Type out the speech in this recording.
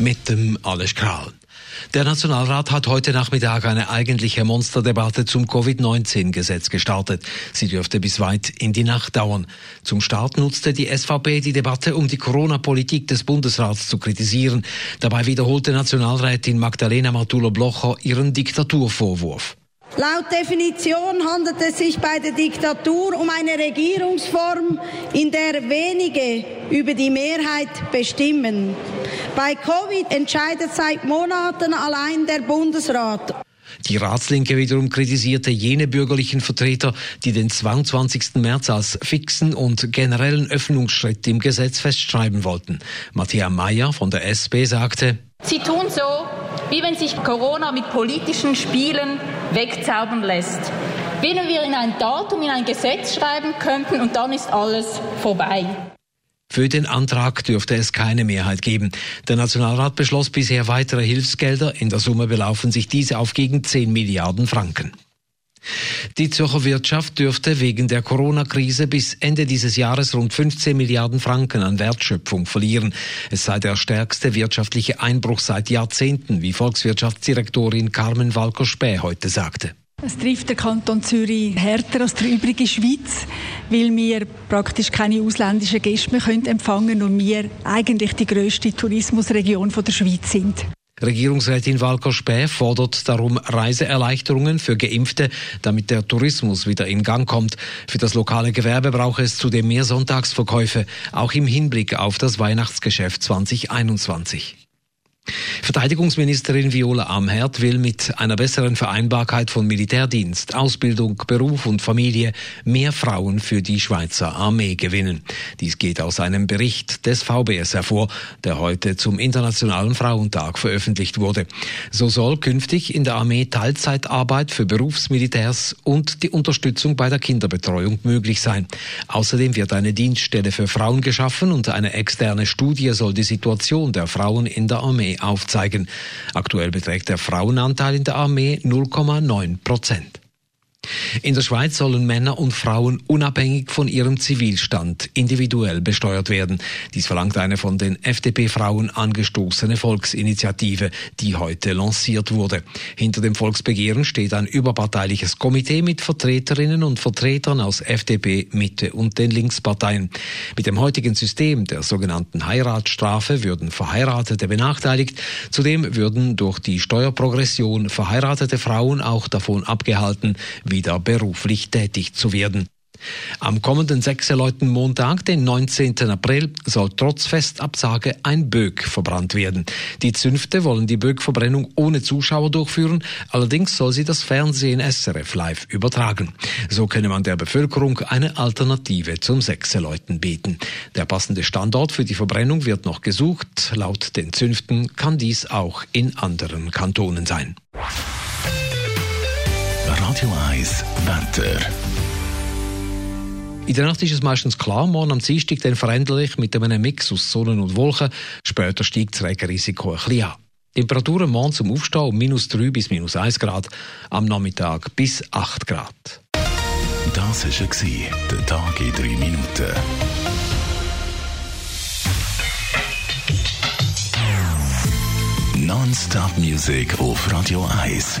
Mit dem Alles Kral. Der Nationalrat hat heute Nachmittag eine eigentliche Monsterdebatte zum Covid-19-Gesetz gestartet. Sie dürfte bis weit in die Nacht dauern. Zum Start nutzte die SVP die Debatte, um die Corona-Politik des Bundesrats zu kritisieren. Dabei wiederholte Nationalrätin Magdalena Martulo-Blocher ihren Diktaturvorwurf. Laut Definition handelt es sich bei der Diktatur um eine Regierungsform, in der wenige über die Mehrheit bestimmen. Bei Covid entscheidet seit Monaten allein der Bundesrat. Die Ratslinke wiederum kritisierte jene bürgerlichen Vertreter, die den 22. März als fixen und generellen Öffnungsschritt im Gesetz festschreiben wollten. Matthias Mayer von der SP sagte, Sie tun so, wie wenn sich Corona mit politischen Spielen wegzaubern lässt. Wenn wir in ein Datum, in ein Gesetz schreiben könnten und dann ist alles vorbei. Für den Antrag dürfte es keine Mehrheit geben. Der Nationalrat beschloss bisher weitere Hilfsgelder. In der Summe belaufen sich diese auf gegen 10 Milliarden Franken. Die Zürcher Wirtschaft dürfte wegen der Corona-Krise bis Ende dieses Jahres rund 15 Milliarden Franken an Wertschöpfung verlieren. Es sei der stärkste wirtschaftliche Einbruch seit Jahrzehnten, wie Volkswirtschaftsdirektorin Carmen Walker-Späh heute sagte. Es trifft der Kanton Zürich härter als die übrige Schweiz, weil wir praktisch keine ausländischen Gäste mehr empfangen können und wir eigentlich die grösste Tourismusregion der Schweiz sind. Regierungsrätin Walker Späh fordert darum Reiseerleichterungen für Geimpfte, damit der Tourismus wieder in Gang kommt. Für das lokale Gewerbe brauche es zudem mehr Sonntagsverkäufe, auch im Hinblick auf das Weihnachtsgeschäft 2021. Verteidigungsministerin Viola Amherd will mit einer besseren Vereinbarkeit von Militärdienst, Ausbildung, Beruf und Familie mehr Frauen für die Schweizer Armee gewinnen. Dies geht aus einem Bericht des VBS hervor, der heute zum Internationalen Frauentag veröffentlicht wurde. So soll künftig in der Armee Teilzeitarbeit für Berufsmilitärs und die Unterstützung bei der Kinderbetreuung möglich sein. Außerdem wird eine Dienststelle für Frauen geschaffen und eine externe Studie soll die Situation der Frauen in der Armee aufzeigen. Aktuell beträgt der Frauenanteil in der Armee 0,9 Prozent. In der Schweiz sollen Männer und Frauen unabhängig von ihrem Zivilstand individuell besteuert werden. Dies verlangt eine von den FDP-Frauen angestoßene Volksinitiative, die heute lanciert wurde. Hinter dem Volksbegehren steht ein überparteiliches Komitee mit Vertreterinnen und Vertretern aus FDP, Mitte und den Linksparteien. Mit dem heutigen System der sogenannten Heiratsstrafe würden Verheiratete benachteiligt. Zudem würden durch die Steuerprogression verheiratete Frauen auch davon abgehalten, wieder beruflich tätig zu werden. Am kommenden Sechseleuten Montag, den 19. April, soll trotz Festabsage ein Böck verbrannt werden. Die Zünfte wollen die Böckverbrennung ohne Zuschauer durchführen, allerdings soll sie das Fernsehen SRF live übertragen. So könne man der Bevölkerung eine Alternative zum Sechseleuten bieten. Der passende Standort für die Verbrennung wird noch gesucht. Laut den Zünften kann dies auch in anderen Kantonen sein. Radio 1 Wetter. In der Nacht ist es meistens klar, morgen am Dienstag dann veränderlich mit einem Mix aus Sonne und Wolken. Später steigt das Regenrisiko ein bisschen an. Temperaturen morgen zum Aufstehen um minus 3 bis minus 1 Grad, am Nachmittag bis 8 Grad. Das war der Tag in 3 Minuten. Non-Stop Music auf Radio 1.